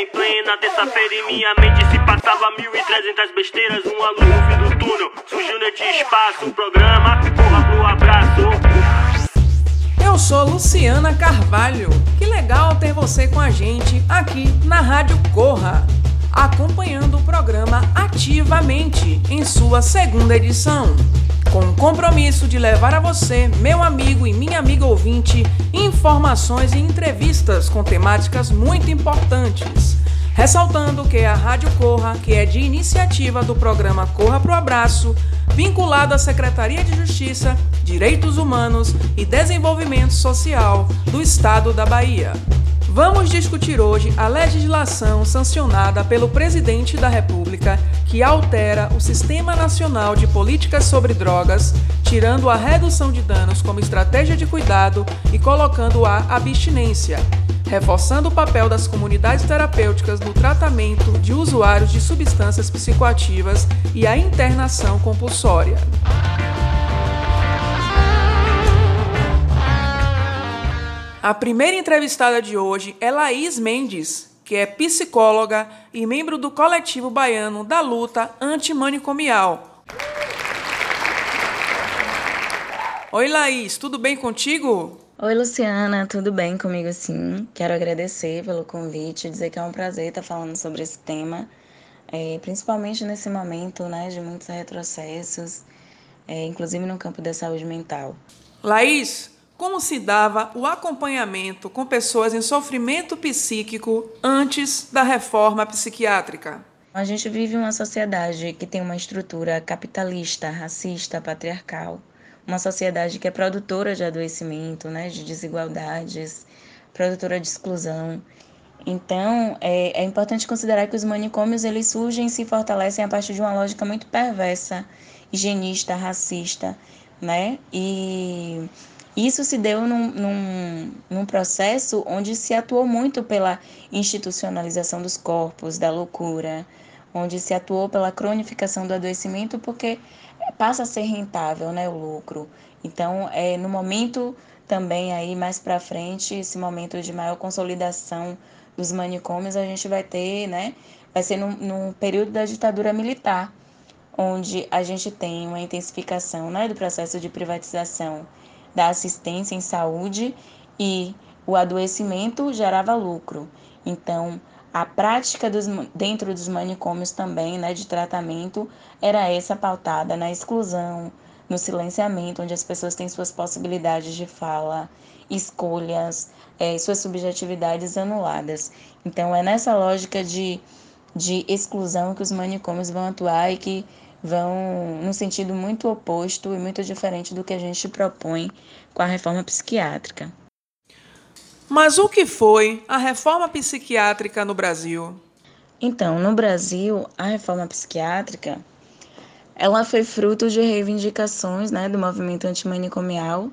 em plena terça-feira e minha mente se passava mil e trezentas besteiras. Uma luz no fim do túnel, surgiu neste espaço. O programa, corra pro abraço. Eu sou Luciana Carvalho. Que legal ter você com a gente aqui na Rádio Corra, acompanhando o programa ativamente em sua segunda edição com o compromisso de levar a você, meu amigo e minha amiga ouvinte, informações e entrevistas com temáticas muito importantes. Ressaltando que a Rádio Corra, que é de iniciativa do programa Corra Pro Abraço, vinculado à Secretaria de Justiça, Direitos Humanos e Desenvolvimento Social do Estado da Bahia. Vamos discutir hoje a legislação sancionada pelo presidente da República que altera o Sistema Nacional de Políticas sobre Drogas, tirando a redução de danos como estratégia de cuidado e colocando a abstinência, reforçando o papel das comunidades terapêuticas no tratamento de usuários de substâncias psicoativas e a internação compulsória. A primeira entrevistada de hoje é Laís Mendes, que é psicóloga e membro do coletivo baiano da luta antimanicomial. Oi, Laís, tudo bem contigo? Oi, Luciana, tudo bem comigo sim? Quero agradecer pelo convite, dizer que é um prazer estar falando sobre esse tema, é, principalmente nesse momento né, de muitos retrocessos, é, inclusive no campo da saúde mental. Laís, como se dava o acompanhamento com pessoas em sofrimento psíquico antes da reforma psiquiátrica? A gente vive uma sociedade que tem uma estrutura capitalista, racista, patriarcal, uma sociedade que é produtora de adoecimento, né, de desigualdades, produtora de exclusão. Então, é, é importante considerar que os manicômios eles surgem e se fortalecem a partir de uma lógica muito perversa, higienista, racista, né? E isso se deu num, num, num, processo onde se atuou muito pela institucionalização dos corpos, da loucura, onde se atuou pela cronificação do adoecimento, porque passa a ser rentável né, o lucro. Então, é, no momento também aí mais para frente, esse momento de maior consolidação dos manicômios, a gente vai ter, né, vai ser no, no período da ditadura militar, onde a gente tem uma intensificação né, do processo de privatização da assistência em saúde e o adoecimento gerava lucro. Então, a prática dos, dentro dos manicômios também, né, de tratamento, era essa pautada na exclusão, no silenciamento, onde as pessoas têm suas possibilidades de fala, escolhas, é, suas subjetividades anuladas. Então, é nessa lógica de, de exclusão que os manicômios vão atuar e que vão no sentido muito oposto e muito diferente do que a gente propõe com a reforma psiquiátrica. Mas o que foi a reforma psiquiátrica no Brasil? Então, no Brasil, a reforma psiquiátrica ela foi fruto de reivindicações né, do movimento antimanicomial,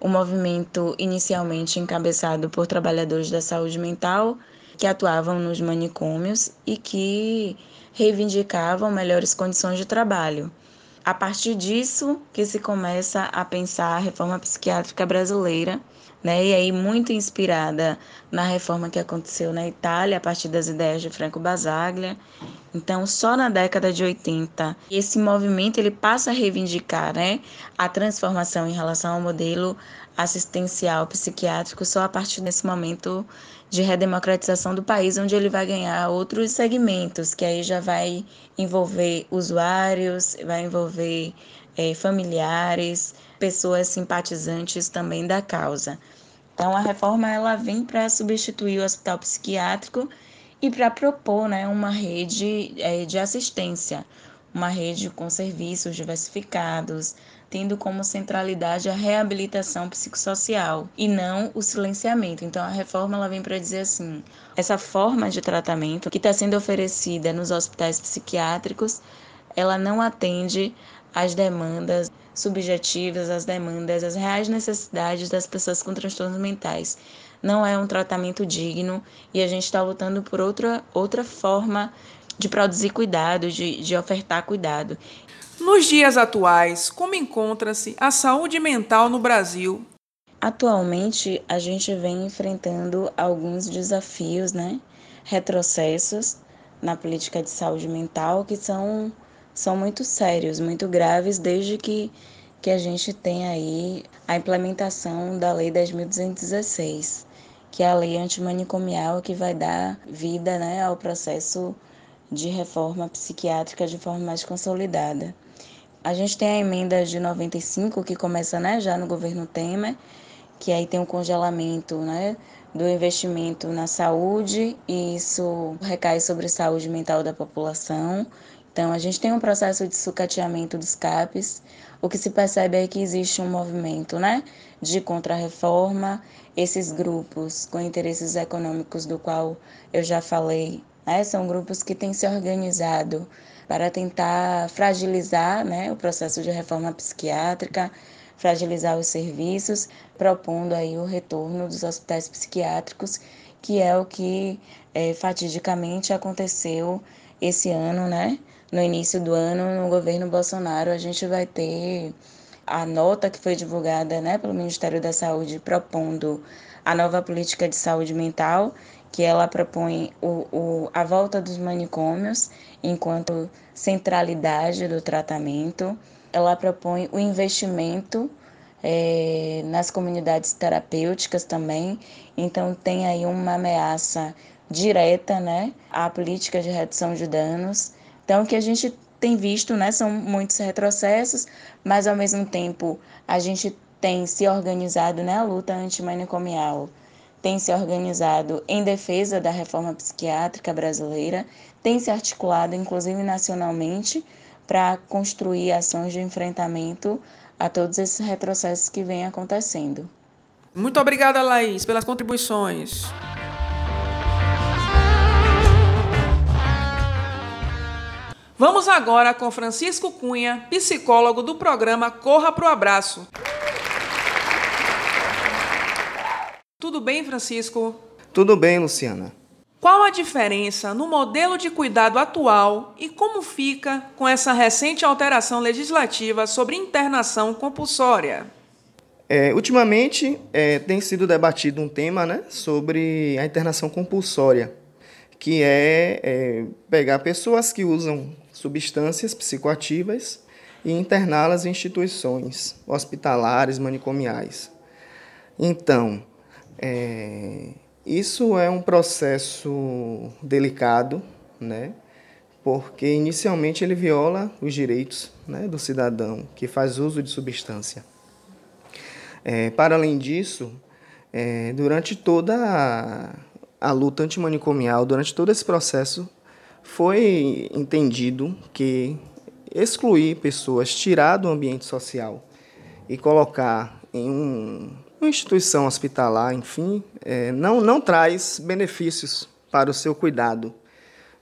o movimento inicialmente encabeçado por trabalhadores da saúde mental que atuavam nos manicômios e que reivindicavam melhores condições de trabalho. A partir disso que se começa a pensar a reforma psiquiátrica brasileira, né? E aí muito inspirada na reforma que aconteceu na Itália a partir das ideias de Franco Basaglia. Então, só na década de 80, esse movimento ele passa a reivindicar, né, a transformação em relação ao modelo assistencial psiquiátrico só a partir desse momento de redemocratização do país, onde ele vai ganhar outros segmentos, que aí já vai envolver usuários, vai envolver é, familiares, pessoas simpatizantes também da causa. Então, a reforma ela vem para substituir o hospital psiquiátrico e para propor né, uma rede é, de assistência, uma rede com serviços diversificados, tendo como centralidade a reabilitação psicossocial e não o silenciamento. Então a reforma ela vem para dizer assim, essa forma de tratamento que está sendo oferecida nos hospitais psiquiátricos, ela não atende às demandas subjetivas, às demandas, às reais necessidades das pessoas com transtornos mentais. Não é um tratamento digno e a gente está lutando por outra, outra forma de produzir cuidado, de, de ofertar cuidado. Nos dias atuais, como encontra-se a saúde mental no Brasil? Atualmente, a gente vem enfrentando alguns desafios, né? retrocessos na política de saúde mental que são, são muito sérios, muito graves, desde que, que a gente tem aí a implementação da Lei 10.216, que é a lei antimanicomial que vai dar vida né, ao processo de reforma psiquiátrica de forma mais consolidada. A gente tem a emenda de 95 que começa né, já no governo Temer, que aí tem um congelamento né, do investimento na saúde e isso recai sobre a saúde mental da população. Então, a gente tem um processo de sucateamento dos CAPs. O que se percebe é que existe um movimento né, de contrarreforma. Esses grupos com interesses econômicos, do qual eu já falei, né, são grupos que têm se organizado para tentar fragilizar né, o processo de reforma psiquiátrica, fragilizar os serviços, propondo aí o retorno dos hospitais psiquiátricos, que é o que é, fatidicamente aconteceu esse ano, né? No início do ano, no governo Bolsonaro, a gente vai ter a nota que foi divulgada né, pelo Ministério da Saúde propondo a nova política de saúde mental, que ela propõe o, o, a volta dos manicômios enquanto centralidade do tratamento. Ela propõe o investimento é, nas comunidades terapêuticas também. Então, tem aí uma ameaça direta né, à política de redução de danos. Então, o que a gente tem visto né, são muitos retrocessos, mas ao mesmo tempo a gente tem se organizado na né, luta antimanicomial, tem se organizado em defesa da reforma psiquiátrica brasileira, tem se articulado, inclusive nacionalmente, para construir ações de enfrentamento a todos esses retrocessos que vêm acontecendo. Muito obrigada, Laís, pelas contribuições. Vamos agora com Francisco Cunha, psicólogo do programa Corra pro Abraço. Tudo bem, Francisco? Tudo bem, Luciana. Qual a diferença no modelo de cuidado atual e como fica com essa recente alteração legislativa sobre internação compulsória? É, ultimamente é, tem sido debatido um tema né, sobre a internação compulsória, que é, é pegar pessoas que usam substâncias psicoativas e interná-las em instituições hospitalares, manicomiais. Então, é, isso é um processo delicado, né? porque inicialmente ele viola os direitos né, do cidadão que faz uso de substância. É, para além disso, é, durante toda a, a luta antimanicomial, durante todo esse processo, foi entendido que excluir pessoas, tirar do ambiente social e colocar em um uma instituição hospitalar, enfim, é, não, não traz benefícios para o seu cuidado.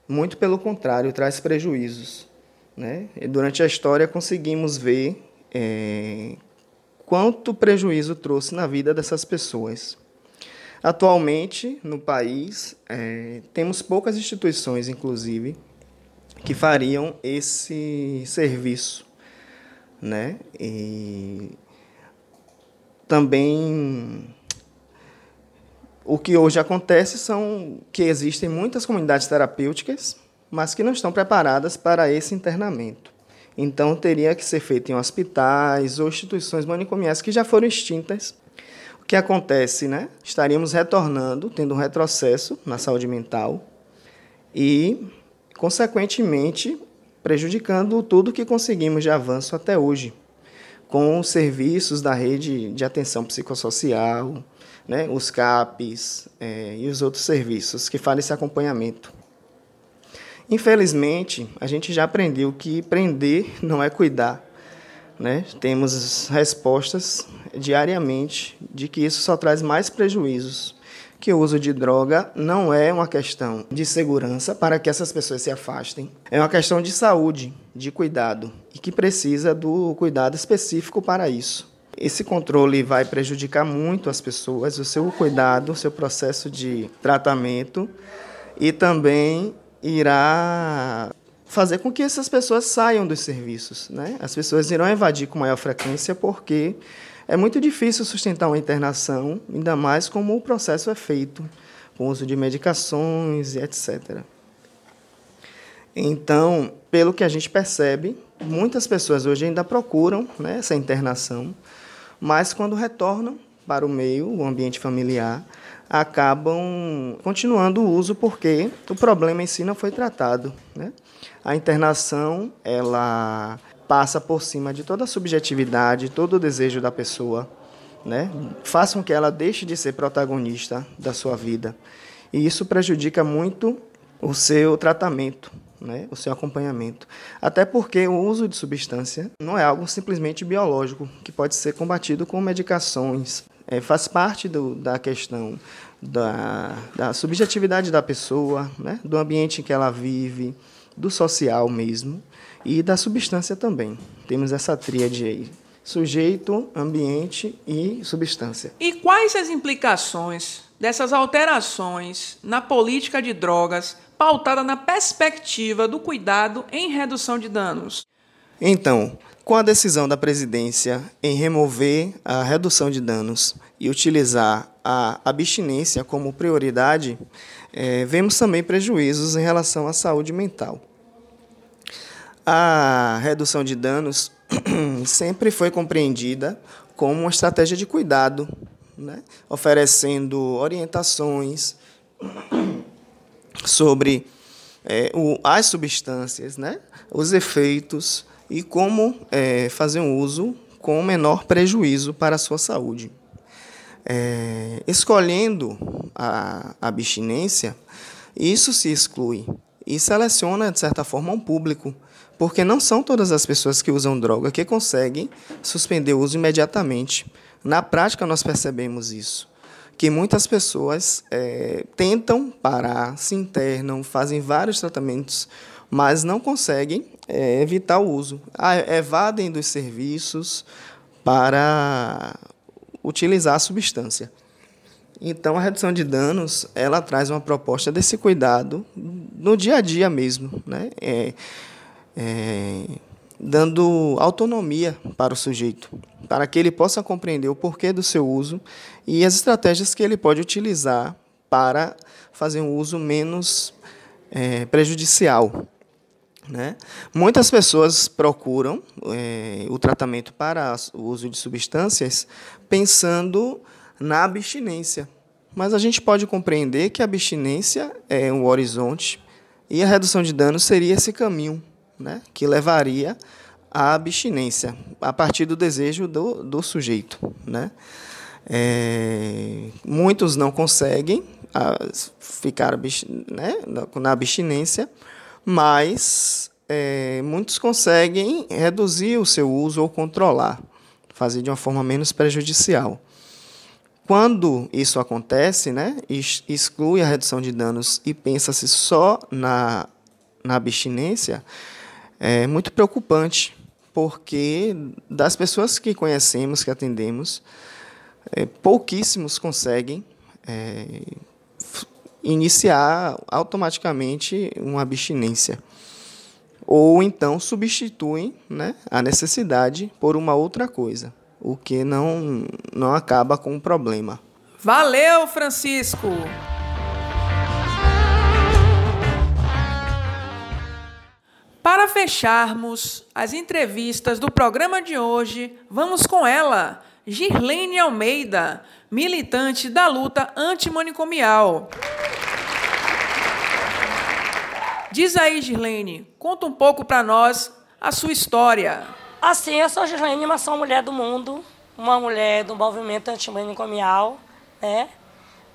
Muito pelo contrário, traz prejuízos. Né? E durante a história conseguimos ver é, quanto prejuízo trouxe na vida dessas pessoas. Atualmente, no país, é, temos poucas instituições, inclusive, que fariam esse serviço. Né? E também o que hoje acontece são que existem muitas comunidades terapêuticas, mas que não estão preparadas para esse internamento. Então teria que ser feito em hospitais ou instituições manicomiais que já foram extintas. O que acontece, né? Estaríamos retornando, tendo um retrocesso na saúde mental e, consequentemente, prejudicando tudo que conseguimos de avanço até hoje com os serviços da rede de atenção psicossocial, né, os CAPs é, e os outros serviços que fazem esse acompanhamento. Infelizmente, a gente já aprendeu que prender não é cuidar. Né? Temos respostas diariamente de que isso só traz mais prejuízos que o uso de droga não é uma questão de segurança para que essas pessoas se afastem, é uma questão de saúde, de cuidado e que precisa do cuidado específico para isso. Esse controle vai prejudicar muito as pessoas, o seu cuidado, o seu processo de tratamento e também irá fazer com que essas pessoas saiam dos serviços. Né? As pessoas irão evadir com maior frequência porque é muito difícil sustentar uma internação, ainda mais como o processo é feito com uso de medicações e etc. Então, pelo que a gente percebe, muitas pessoas hoje ainda procuram né, essa internação, mas quando retornam para o meio, o ambiente familiar, acabam continuando o uso porque o problema em si não foi tratado. Né? A internação ela passa por cima de toda a subjetividade, todo o desejo da pessoa, né? faz com que ela deixe de ser protagonista da sua vida. E isso prejudica muito o seu tratamento, né, o seu acompanhamento. Até porque o uso de substância não é algo simplesmente biológico, que pode ser combatido com medicações. É, faz parte do, da questão da, da subjetividade da pessoa, né, do ambiente em que ela vive, do social mesmo e da substância também. Temos essa tríade aí. Sujeito, ambiente e substância. E quais as implicações dessas alterações na política de drogas pautada na perspectiva do cuidado em redução de danos. Então, com a decisão da presidência em remover a redução de danos e utilizar a abstinência como prioridade, é, vemos também prejuízos em relação à saúde mental. A redução de danos sempre foi compreendida como uma estratégia de cuidado, né? oferecendo orientações sobre é, o, as substâncias, né? os efeitos e como é, fazer um uso com menor prejuízo para a sua saúde. É, escolhendo a, a abstinência, isso se exclui e seleciona, de certa forma, um público, porque não são todas as pessoas que usam droga que conseguem suspender o uso imediatamente. Na prática, nós percebemos isso que muitas pessoas é, tentam parar, se internam, fazem vários tratamentos, mas não conseguem é, evitar o uso. Evadem dos serviços para utilizar a substância. Então, a redução de danos, ela traz uma proposta desse cuidado no dia a dia mesmo, né? É, é, dando autonomia para o sujeito, para que ele possa compreender o porquê do seu uso e as estratégias que ele pode utilizar para fazer um uso menos é, prejudicial. Né? Muitas pessoas procuram é, o tratamento para o uso de substâncias pensando na abstinência, mas a gente pode compreender que a abstinência é um horizonte e a redução de danos seria esse caminho né, que levaria à abstinência, a partir do desejo do, do sujeito. Né? É, muitos não conseguem ficar né, na abstinência, mas é, muitos conseguem reduzir o seu uso ou controlar, fazer de uma forma menos prejudicial. Quando isso acontece, né, exclui a redução de danos e pensa-se só na, na abstinência, é muito preocupante, porque das pessoas que conhecemos, que atendemos, é, pouquíssimos conseguem é, iniciar automaticamente uma abstinência. Ou então substituem né, a necessidade por uma outra coisa, o que não, não acaba com o problema. Valeu, Francisco! Para fecharmos as entrevistas do programa de hoje, vamos com ela, Girlene Almeida, militante da luta antimanicomial. Diz aí, Girlene, conta um pouco para nós a sua história. Assim, eu sou Girlene, mas sou uma mulher do mundo, uma mulher do movimento antimanicomial, né?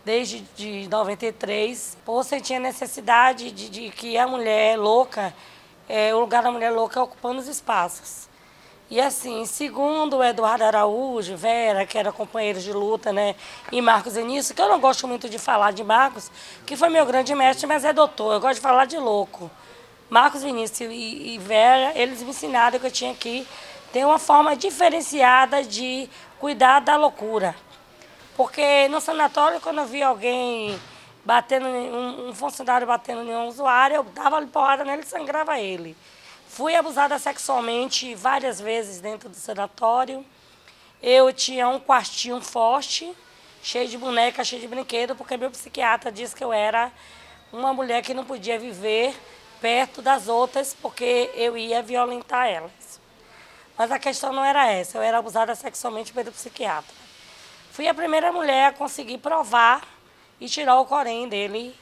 Desde de 93, por sentir a necessidade de, de que a mulher louca é, o lugar da mulher louca ocupando os espaços. E assim, segundo o Eduardo Araújo, Vera, que era companheiro de luta, né, e Marcos Enício, que eu não gosto muito de falar de Marcos, que foi meu grande mestre, mas é doutor, eu gosto de falar de louco. Marcos Vinícius e, e Vera, eles me ensinaram que eu tinha que ter uma forma diferenciada de cuidar da loucura. Porque no sanatório, quando eu vi alguém batendo um, um funcionário batendo em um usuário, eu dava porrada nele e sangrava ele. Fui abusada sexualmente várias vezes dentro do sanatório. Eu tinha um quartinho forte cheio de boneca, cheio de brinquedo, porque meu psiquiatra disse que eu era uma mulher que não podia viver perto das outras porque eu ia violentar elas. Mas a questão não era essa, eu era abusada sexualmente pelo psiquiatra. Fui a primeira mulher a conseguir provar e tirar o corém dele.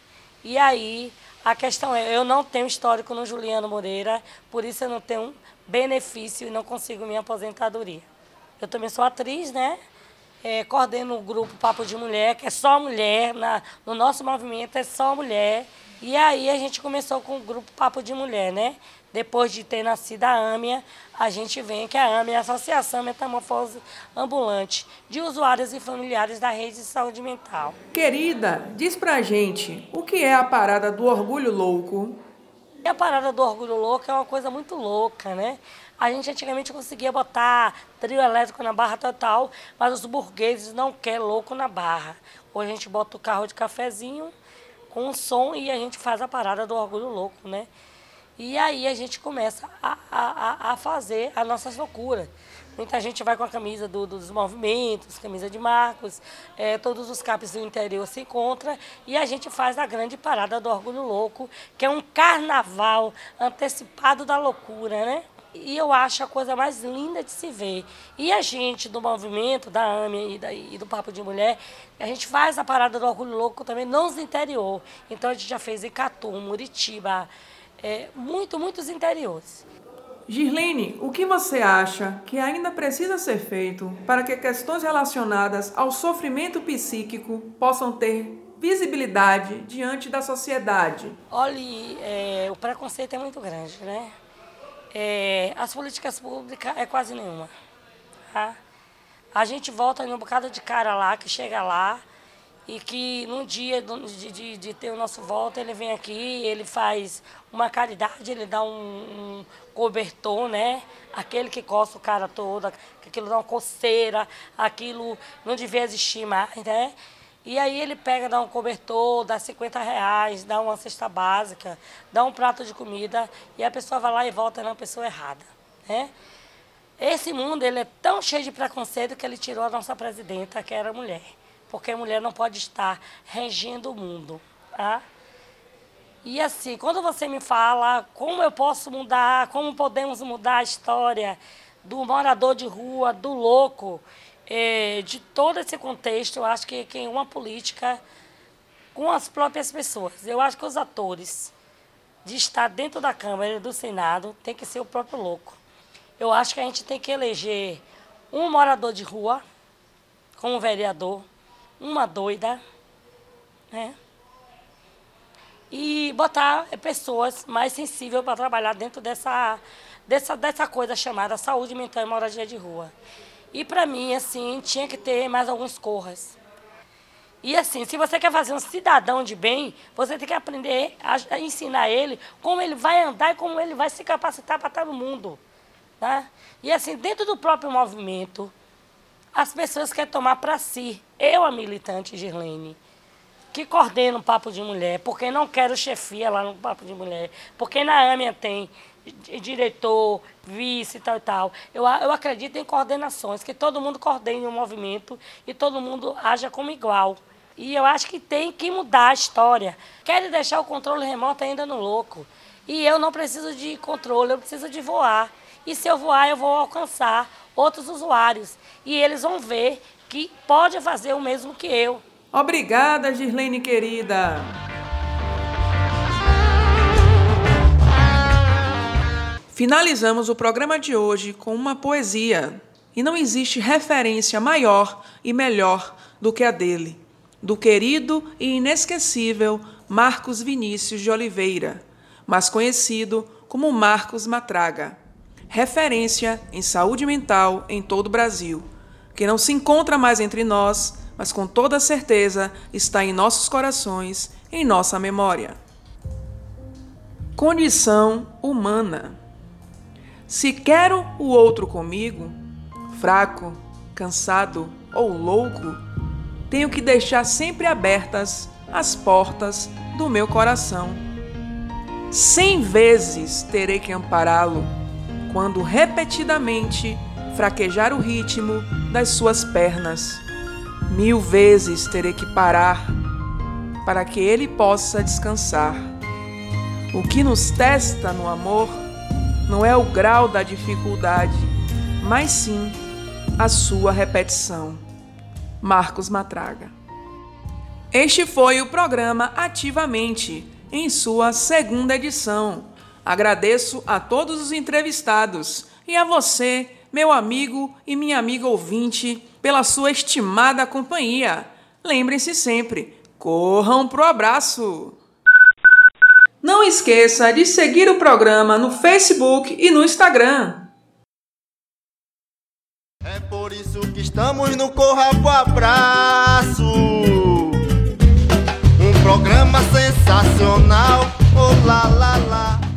E aí a questão é, eu não tenho histórico no Juliano Moreira, por isso eu não tenho benefício e não consigo minha aposentadoria. Eu também sou atriz, né? É, coordeno o grupo Papo de Mulher, que é só mulher, na, no nosso movimento é só mulher. E aí a gente começou com o grupo Papo de Mulher, né? Depois de ter nascido a AMIA, a gente vem que a AMIA é a Associação Metamorfose Ambulante de Usuários e Familiares da Rede de Saúde Mental. Querida, diz pra gente, o que é a parada do orgulho louco? E a parada do orgulho louco é uma coisa muito louca, né? A gente antigamente conseguia botar trio elétrico na barra total, mas os burgueses não querem louco na barra. Hoje a gente bota o carro de cafezinho com som e a gente faz a parada do orgulho louco, né? E aí a gente começa a, a, a fazer as nossas loucuras. Muita gente vai com a camisa do, dos movimentos, camisa de Marcos, é, todos os capes do interior se encontram e a gente faz a grande parada do Orgulho Louco, que é um carnaval antecipado da loucura, né? E eu acho a coisa mais linda de se ver. E a gente do movimento, da AME e, da, e do Papo de Mulher, a gente faz a parada do Orgulho Louco também nos interior. Então a gente já fez Icatu, Muritiba, é, muito, muitos interiores. Girlene, o que você acha que ainda precisa ser feito para que questões relacionadas ao sofrimento psíquico possam ter visibilidade diante da sociedade? Olhe, é, o preconceito é muito grande, né? É, as políticas públicas é quase nenhuma. Tá? A gente volta em um bocado de cara lá, que chega lá, e que num dia de, de, de, ter o nosso voto, ele vem aqui, ele faz uma caridade, ele dá um, um cobertor, né? Aquele que coça o cara todo, aquilo dá uma coceira, aquilo não devia existir mais, né? E aí ele pega, dá um cobertor, dá 50 reais, dá uma cesta básica, dá um prato de comida e a pessoa vai lá e volta na pessoa errada, né? Esse mundo ele é tão cheio de preconceito que ele tirou a nossa presidenta, que era mulher porque a mulher não pode estar regendo o mundo. Tá? E assim, quando você me fala como eu posso mudar, como podemos mudar a história do morador de rua, do louco, eh, de todo esse contexto, eu acho que, que uma política com as próprias pessoas. Eu acho que os atores de estar dentro da Câmara e do Senado tem que ser o próprio louco. Eu acho que a gente tem que eleger um morador de rua como vereador, uma doida, né? E botar pessoas mais sensíveis para trabalhar dentro dessa, dessa, dessa coisa chamada saúde mental e moradia de rua. E para mim, assim, tinha que ter mais alguns corras. E assim, se você quer fazer um cidadão de bem, você tem que aprender a, ensinar ele como ele vai andar e como ele vai se capacitar para estar no mundo. Tá? E assim, dentro do próprio movimento, as pessoas querem tomar para si. Eu, a militante Girlene, que coordeno o Papo de Mulher, porque não quero chefia lá no Papo de Mulher, porque na AMIA tem diretor, vice e tal e tal. Eu, eu acredito em coordenações, que todo mundo coordene o um movimento e todo mundo haja como igual. E eu acho que tem que mudar a história. Querem deixar o controle remoto ainda no louco. E eu não preciso de controle, eu preciso de voar. E se eu voar, eu vou alcançar outros usuários. E eles vão ver que pode fazer o mesmo que eu. Obrigada, Girlene querida. Finalizamos o programa de hoje com uma poesia. E não existe referência maior e melhor do que a dele, do querido e inesquecível Marcos Vinícius de Oliveira, mais conhecido como Marcos Matraga referência em saúde mental em todo o Brasil, que não se encontra mais entre nós, mas com toda certeza está em nossos corações, em nossa memória. Condição humana. Se quero o outro comigo, fraco, cansado ou louco, tenho que deixar sempre abertas as portas do meu coração. Cem vezes terei que ampará-lo quando repetidamente fraquejar o ritmo das suas pernas. Mil vezes terei que parar para que ele possa descansar. O que nos testa no amor não é o grau da dificuldade, mas sim a sua repetição. Marcos Matraga. Este foi o programa Ativamente, em sua segunda edição. Agradeço a todos os entrevistados e a você, meu amigo e minha amiga ouvinte, pela sua estimada companhia. Lembrem-se sempre, corram pro abraço! Não esqueça de seguir o programa no Facebook e no Instagram. É por isso que estamos no Corra pro Abraço. Um programa sensacional. Oh lá lá lá.